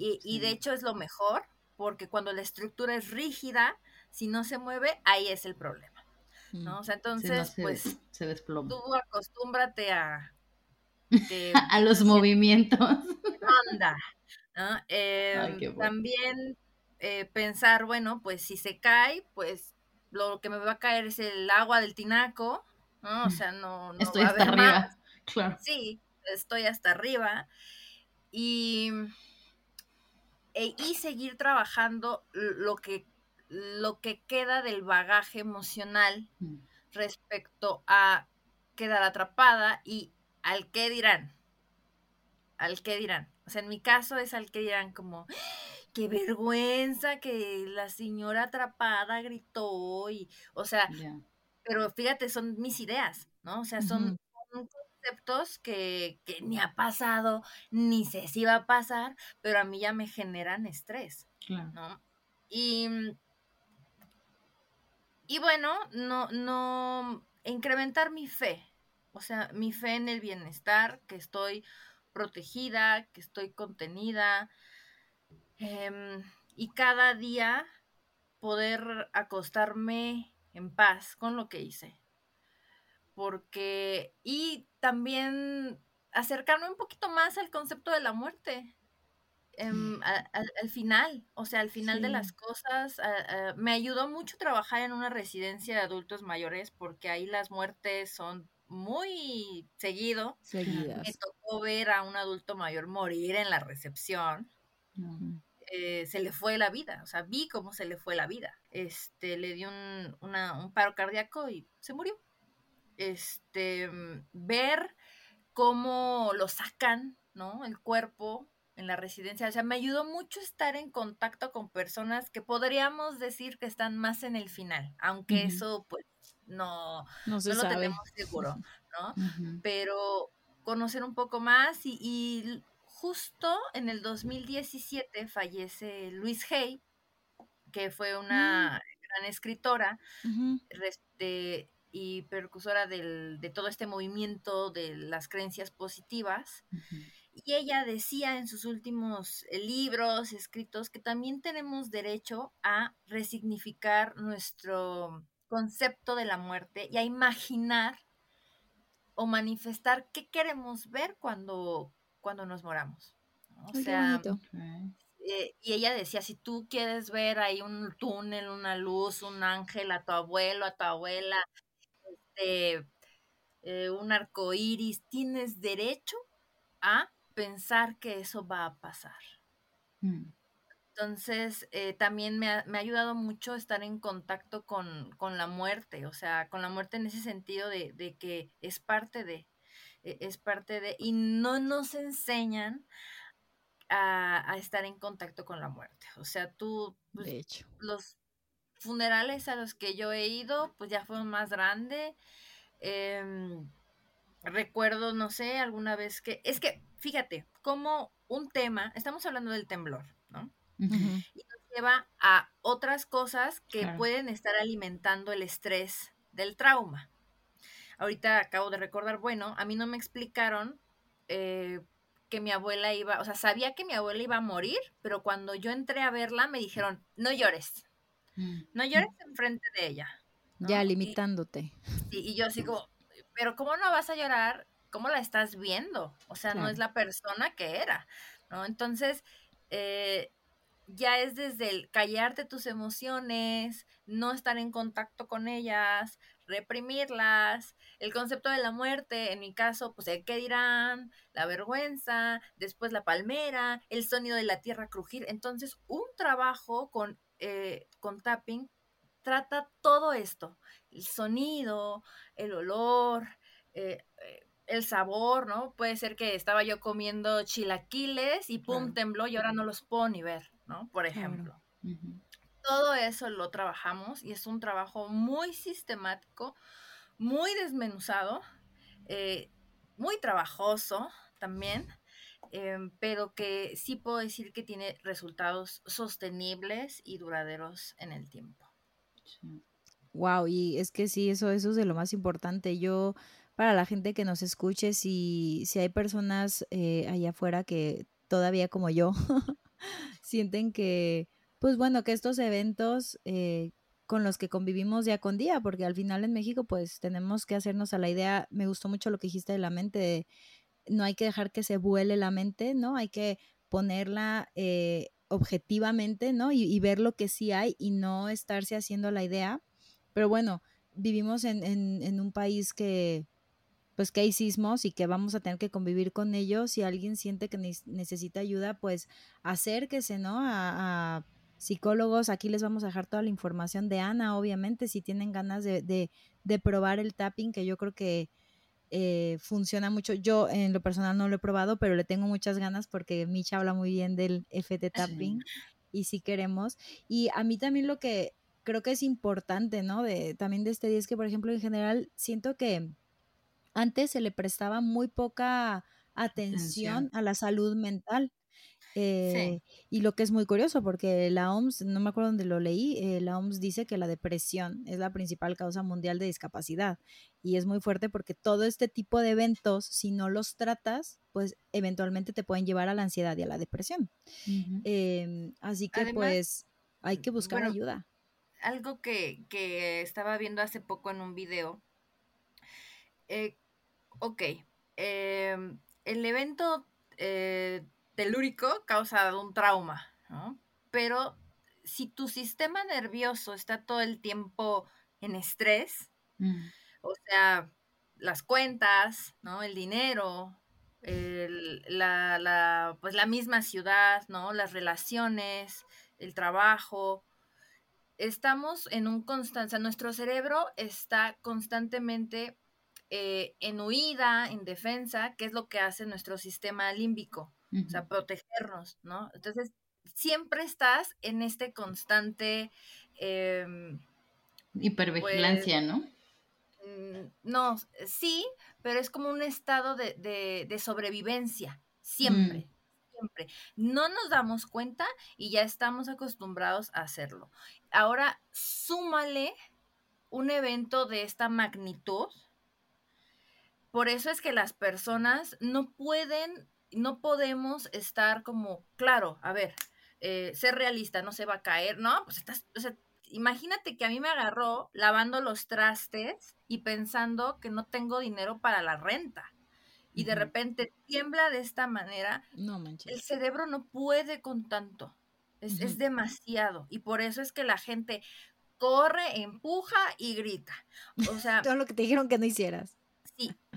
Y, de hecho es lo mejor, porque cuando la estructura es rígida, si no se mueve, ahí es el problema. ¿no? Mm. O sea, entonces, pues, se desploma. tú acostúmbrate a... a los movimientos. Anda, Em, también eh, pensar, bueno, pues si se cae, pues lo que me va a caer es el agua del tinaco, ¿no? O sea, no... estoy hasta arriba, claro. Sí, estoy hasta arriba. Y, e, y seguir trabajando lo que, lo que queda del bagaje emocional, mm. respecto a quedar atrapada y al qué dirán. Al qué dirán. O sea, en mi caso es al que dirán como, qué vergüenza que la señora atrapada gritó y, o sea, pero fíjate, son mis ideas, ¿no? O sea, son, conceptos que, que, ni ha pasado, ni sé si va a pasar, pero a mí ya me generan estrés, ¿no? Y, y bueno, no, no, incrementar mi fe, o sea, mi fe en el bienestar, que estoy protegida, que estoy contenida, em, y cada día poder acostarme en paz con lo que hice. Porque, y también acercarme un poquito más al concepto de la muerte. Em, al, final, o sea, al final de las cosas, me ayudó mucho trabajar en una residencia de adultos mayores porque ahí las muertes son muy seguido. Me tocó ver a un adulto mayor morir en la recepción. Eh, se le fue la vida, o sea, vi cómo se le fue la vida. Este, le dio un, un paro cardíaco y se murió. Este, ver cómo lo sacan, ¿no? El cuerpo en la residencia. O sea, me ayudó mucho estar en contacto con personas que podríamos decir que están más en el final, aunque eso pues no, no, lo tenemos seguro, ¿no? Pero conocer un poco más y, justo en el 2017 fallece Luis Hay, que fue una mm. gran escritora y percursora de todo este movimiento de las creencias positivas. Y ella decía en sus últimos eh, libros, escritos, que también tenemos derecho a resignificar nuestro concepto de la muerte y a imaginar o manifestar qué queremos ver cuando, cuando nos moramos. O sea, eh, y ella decía, si tú quieres ver ahí un túnel, una luz, un ángel, a tu abuelo, a tu abuela, este, eh, un arco iris, tienes derecho a pensar que eso va a pasar. Mm. Entonces, eh, también me ha, ayudado mucho estar en contacto con, la muerte, o sea, con la muerte en ese sentido de, que es parte de, e, es parte de, y no nos enseñan a, estar en contacto con la muerte. O sea, tú, pues, de hecho. los funerales a los que yo he ido, pues ya fueron más grandes. Em, recuerdo, no sé, alguna vez que, es que, fíjate, como un tema, estamos hablando del temblor, ¿no? Y nos lleva a otras cosas que pueden estar alimentando el estrés del trauma. Ahorita acabo de recordar, bueno, a mí no me explicaron eh, que mi abuela iba, o sea, sabía que mi abuela iba a morir, pero cuando yo entré a verla me dijeron, no llores, mm. no llores enfrente de ella. Ya limitándote. Y, y, yo así como, pero ¿cómo no vas a llorar? ¿Cómo la estás viendo? O sea, no es la persona que era, ¿no? Entonces, eh, ya es desde el callarte tus emociones, no estar en contacto con ellas, reprimirlas, el concepto de la muerte, en mi caso, pues el qué dirán, la vergüenza, después la palmera, el sonido de la tierra crujir. Entonces, un trabajo con, eh, con tapping trata todo esto, el sonido, el olor, eh, eh, el sabor, ¿no? Puede ser que estaba yo comiendo chilaquiles y pum, tembló y ahora no los puedo ni ver, ¿no? Por ejemplo. Todo eso lo trabajamos y es un trabajo muy sistemático, muy desmenuzado, eh, muy trabajoso también, em, pero que sí puedo decir que tiene resultados sostenibles y duraderos en el tiempo. Wow, y es que sí, eso, eso es de lo más importante. Yo para la gente que nos escuche, si, si hay personas eh, allá afuera que todavía como yo sienten que, pues bueno, que estos eventos eh, con los que convivimos día con día, porque al final en México pues tenemos que hacernos a la idea, me gustó mucho lo que dijiste de la mente, no hay que dejar que se vuele la mente, ¿no? Hay que ponerla eh, objetivamente, ¿no? Y, ver lo que sí hay y no estarse haciendo la idea. Pero bueno, vivimos en, en un país que, pues que hay sismos y que vamos a tener que convivir con ellos. Si alguien siente que necesita ayuda, pues acérquese, ¿no? A, psicólogos, aquí les vamos a dejar toda la información de Ana, obviamente, si tienen ganas de, de probar el tapping, que yo creo que eh, funciona mucho. Yo en lo personal no lo he probado, pero le tengo muchas ganas porque Micha habla muy bien del FT tapping y si queremos. Y a mí también lo que creo que es importante, ¿no? De, también de este día es que, por ejemplo, en general siento que antes se le prestaba muy poca atención. a la salud mental. Eh, y lo que es muy curioso, porque la OMS, no me acuerdo dónde lo leí, eh, la OMS dice que la depresión es la principal causa mundial de discapacidad. Y es muy fuerte porque todo este tipo de eventos, si no los tratas, pues eventualmente te pueden llevar a la ansiedad y a la depresión. Em, así que pues hay que buscar ayuda. Algo que, estaba viendo hace poco en un video. Eh, ok. Em, el evento eh, telúrico causa un trauma, ¿no? Pero si tu sistema nervioso está todo el tiempo en estrés, mm. o sea, las cuentas, ¿no? El dinero, la, pues la misma ciudad, ¿no? Las relaciones, el trabajo. Estamos en un constante, nuestro cerebro está constantemente eh, en huida, en defensa, que es lo que hace nuestro sistema límbico o sea, protegernos, ¿no? Entonces, siempre estás en este constante... Em, Hipervigilancia, ¿no? Mm, no, sí, pero es como un estado de, sobrevivencia, siempre. Mm. Siempre. No nos damos cuenta y ya estamos acostumbrados a hacerlo. Ahora, súmale un evento de esta magnitud. Por eso es que las personas no pueden no podemos estar como, claro, a ver, eh, ser realista, no se va a caer, ¿no? Pues estás, o sea, imagínate que a mí me agarró lavando los trastes y pensando que no tengo dinero para la renta. Y de repente tiembla de esta manera. No manches. El cerebro no puede con tanto. Es, es demasiado. Y por eso es que la gente corre, empuja y grita. O sea. Todo lo que te dijeron que no hicieras.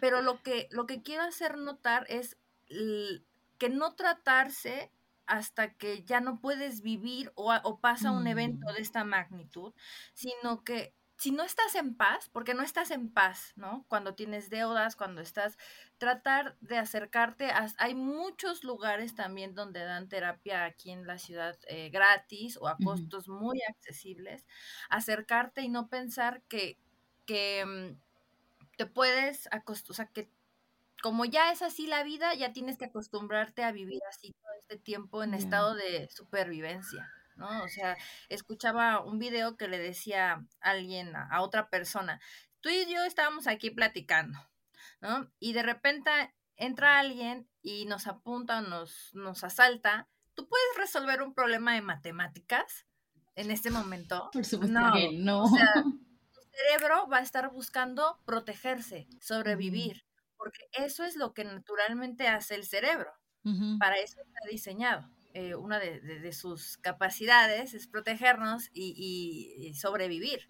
Pero lo que, lo que quiero hacer notar es que no tratarse hasta que ya no puedes vivir o, pasa un evento mm. de esta magnitud, sino que si no estás en paz, porque no estás en paz, ¿no? Cuando tienes deudas, cuando estás, tratar de acercarte, hay muchos lugares también donde dan terapia aquí en la ciudad eh, gratis o a costos muy accesibles, acercarte y no pensar que, que mm, te puedes acostumbar, o sea, que como ya es así la vida, ya tienes que acostumbrarte a vivir así todo este tiempo en estado de supervivencia, ¿no? O sea, escuchaba un video que le decía a alguien, a, otra persona, tú y yo estábamos aquí platicando, ¿no? Y de repente entra alguien y nos apunta o nos, nos asalta, ¿tú puedes resolver un problema de matemáticas en este momento? Por supuesto no. que no. O sea, cerebro va a estar buscando protegerse, sobrevivir porque eso es lo que naturalmente hace el cerebro. Para eso está diseñado. Eh, una de, sus capacidades es protegernos y, sobrevivir.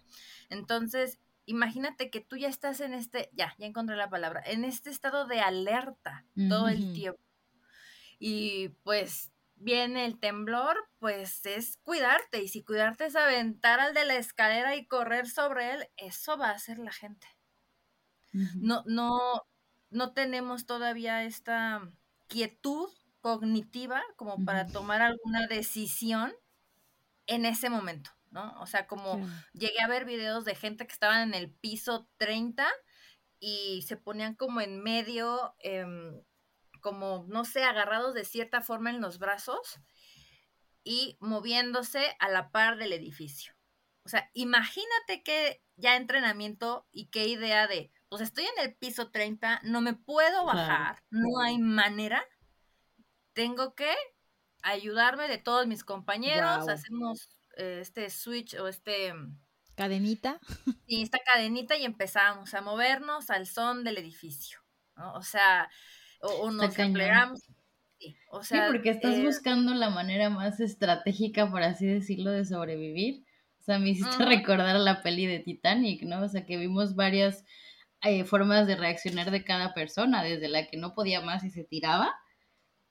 Entonces, imagínate que tú ya estás en este, ya, ya encontré la palabra, en este estado de alerta todo el tiempo. Y pues viene el temblor, pues es cuidarte. Y si cuidarte es aventar al de la escalera y correr sobre él, eso va a hacer la gente. No, no, no tenemos todavía esta quietud cognitiva como para tomar alguna decisión en ese momento, ¿no? O sea, como llegué a ver videos de gente que estaban en el piso 30 y se ponían como en medio, em, como, no sé, agarrados de cierta forma en los brazos y moviéndose a la par del edificio. O sea, imagínate qué ya entrenamiento y qué idea de, pues estoy en el piso 30, no me puedo bajar, no hay manera. Tengo que ayudarme de todos mis compañeros, hacemos eh, este switch o este... Mm, cadenita. Sí, esta cadenita y empezamos a movernos al son del edificio, O sea, o, nos empleamos. Sí, o sea, sí, porque estás eh, buscando la manera más estratégica, por así decirlo, de sobrevivir. O sea, me hiciste recordar la peli de Titanic, ¿no? O sea, que vimos varias eh, formas de reaccionar de cada persona, desde la que no podía más y se tiraba,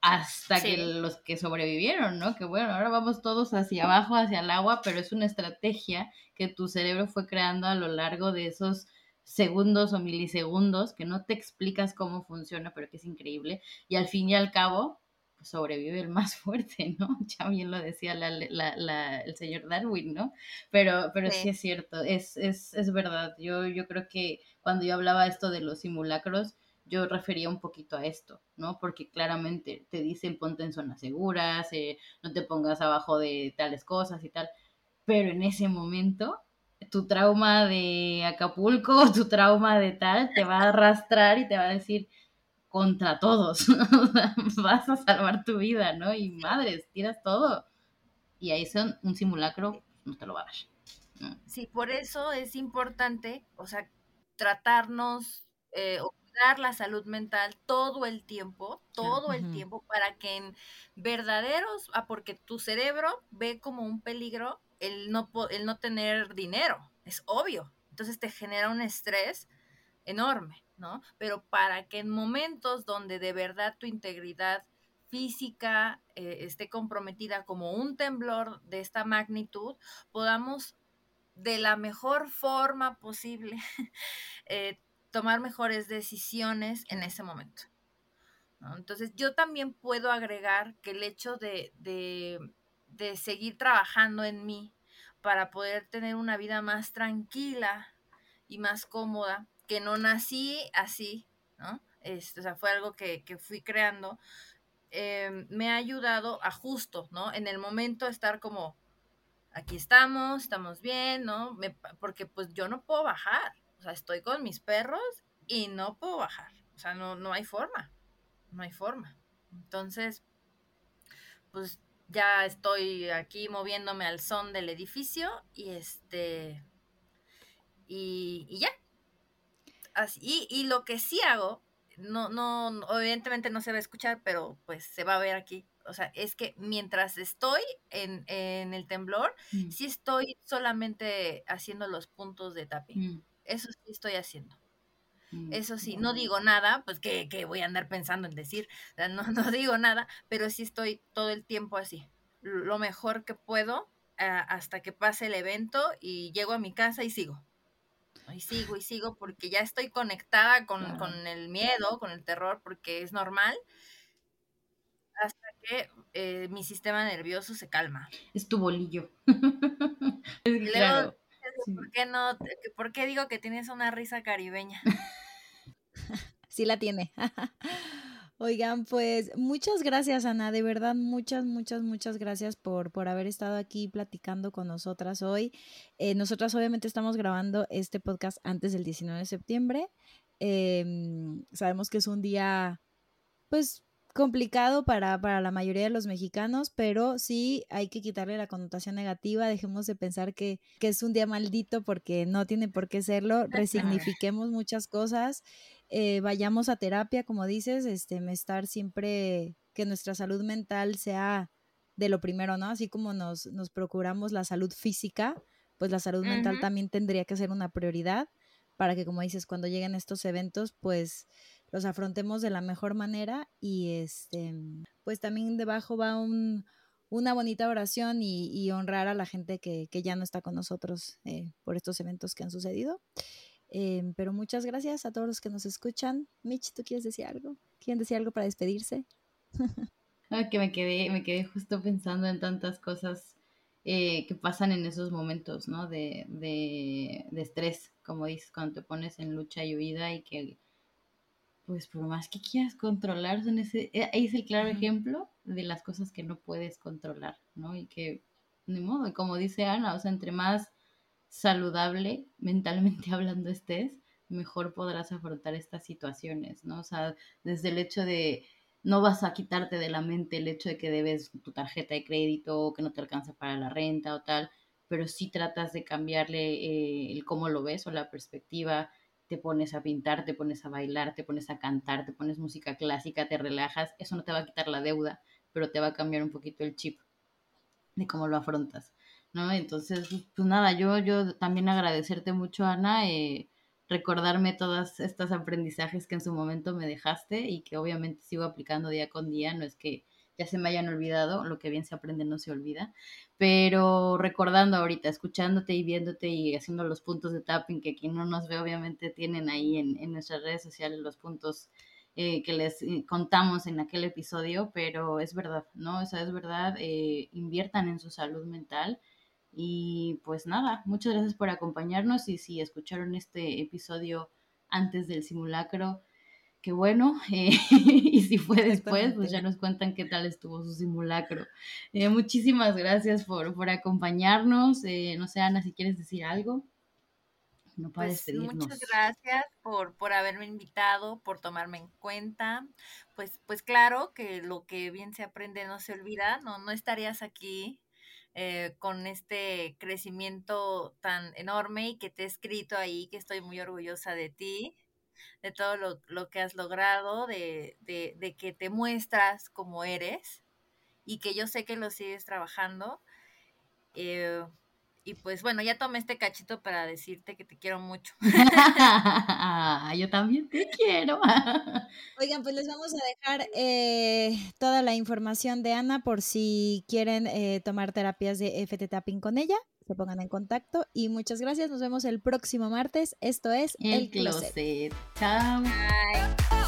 hasta que los que sobrevivieron, ¿no? Que bueno, ahora vamos todos hacia abajo, hacia el agua, pero es una estrategia que tu cerebro fue creando a lo largo de esos segundos o milisegundos que no te explicas cómo funciona, pero que es increíble. Y al fin y al cabo, pues, sobrevive el más fuerte, ¿no? Ya bien lo decía el señor Darwin, ¿no? Pero, pero sí. es cierto, es, es, es verdad. Yo, yo creo que cuando yo hablaba esto de los simulacros, yo refería un poquito a esto, ¿no? Porque claramente te dicen ponte en zonas seguras, eh, no te pongas abajo de tales cosas y tal, pero en ese momento tu trauma de Acapulco, tu trauma de tal, te va a arrastrar y te va a decir contra todos, vas a salvar tu vida, ¿no? Y madres, tiras todo. Y ahí son un simulacro, no te lo va a dar. Sí, por eso es importante, o sea, tratarnos, eh, cuidar la salud mental todo el tiempo, todo el tiempo, para que en verdaderos, ah, porque tu cerebro ve como un peligro el no, no tener dinero, es obvio. Entonces te genera un estrés enorme, ¿no? Pero para que en momentos donde de verdad tu integridad física eh, esté comprometida como un temblor de esta magnitud, podamos de la mejor forma posible eh, tomar mejores decisiones en ese momento. Entonces yo también puedo agregar que el hecho de seguir trabajando en mí para poder tener una vida más tranquila y más cómoda, que no nací así, ¿no? Este, o sea, fue algo que, fui creando, em, me ha ayudado a justo, ¿no? En el momento estar como, aquí estamos, estamos bien, ¿no? porque pues yo no puedo bajar, o sea, estoy con mis perros y no puedo bajar, o sea, no, no hay forma, no hay forma. Entonces, pues ya estoy aquí moviéndome al son del edificio y este y, y ya. Así, y, lo que sí hago, no, no, evidentemente no se va a escuchar, pero pues se va a ver aquí. O sea, es que mientras estoy en, en el temblor, mm. sí estoy solamente haciendo los puntos de tapping. Mm. Eso sí estoy haciendo. Mm, Eso sí, no digo nada, pues que, voy a andar pensando en decir, no, no digo nada, pero sí estoy todo el tiempo así, lo mejor que puedo ah, hasta que pase el evento y llego a mi casa y sigo. Y sigo y sigo porque ya estoy conectada con, el miedo, con el terror, porque es normal, hasta que eh, mi sistema nervioso se calma. Es tu bolillo. claro. ¿Por qué no? ¿Por qué digo que tienes una risa caribeña? sí la tiene. Oigan, pues muchas gracias, Ana. De verdad, muchas, muchas, muchas gracias por, por haber estado aquí platicando con nosotras hoy. Eh, nosotras obviamente estamos grabando este podcast antes del 19 de septiembre. Em, sabemos que es un día, pues, complicado para, para, la mayoría de los mexicanos, pero sí hay que quitarle la connotación negativa, dejemos de pensar que, que es un día maldito porque no tiene por qué serlo, resignifiquemos muchas cosas, eh, vayamos a terapia, como dices, este, estar siempre, que nuestra salud mental sea de lo primero, ¿no? Así como nos, nos procuramos la salud física, pues la salud mental también tendría que ser una prioridad para que, como dices, cuando lleguen estos eventos, pues los afrontemos de la mejor manera y este, pues también debajo va un, una bonita oración y, honrar a la gente que, ya no está con nosotros eh, por estos eventos que han sucedido. Em, pero muchas gracias a todos los que nos escuchan. Mitch, ¿tú quieres decir algo? ¿Quieren decir algo para despedirse? que me quedé, me quedé justo pensando en tantas cosas eh, que pasan en esos momentos, ¿no? De, de, de estrés, como dices, cuando te pones en lucha y huida y que pues por más que quieras controlar, son ese, eh, ahí es el claro ejemplo de las cosas que no puedes controlar, ¿no? Y que, ni modo, como dice Ana, o sea, entre más saludable mentalmente hablando estés, mejor podrás afrontar estas situaciones, ¿no? O sea, desde el hecho de no vas a quitarte de la mente el hecho de que debes tu tarjeta de crédito o que no te alcanza para la renta o tal, pero sí tratas de cambiarle eh, el cómo lo ves o la perspectiva, te pones a pintar, te pones a bailar, te pones a cantar, te pones música clásica, te relajas, eso no te va a quitar la deuda, pero te va a cambiar un poquito el chip de cómo lo afrontas, ¿no? Entonces, pues, pues nada, yo, yo también agradecerte mucho, Ana, eh, recordarme todos estos aprendizajes que en su momento me dejaste y que obviamente sigo aplicando día con día, no es que ya se me hayan olvidado, lo que bien se aprende no se olvida, pero recordando ahorita, escuchándote y viéndote y haciendo los puntos de tapping que quien no nos ve obviamente tienen ahí en, en nuestras redes sociales los puntos eh, que les eh, contamos en aquel episodio, pero es verdad, ¿no? Esa es verdad, eh, inviertan en su salud mental. Y pues nada, muchas gracias por acompañarnos y si escucharon este episodio antes del simulacro, qué bueno. y si fue después, pues ya nos cuentan qué tal estuvo su simulacro. muchísimas gracias por, por acompañarnos. no sé, Ana, si quieres decir algo. No pues muchas gracias por, por haberme invitado, por tomarme en cuenta. Pues, pues claro que lo que bien se aprende no se olvida, no, no estarías aquí eh, con este crecimiento tan enorme y que te he escrito ahí, que estoy muy orgullosa de ti, de todo lo, que has logrado, de, de, de que te muestras como eres y que yo sé que lo sigues trabajando. Eh, y pues bueno, ya tomé este cachito para decirte que te quiero mucho. Yo también te quiero. Oigan, pues les vamos a dejar eh, toda la información de Ana por si quieren eh, tomar terapias de FT Tapping con ella. Se pongan en contacto y muchas gracias. Nos vemos el próximo martes. Esto es El, Closet. Chao. Bye.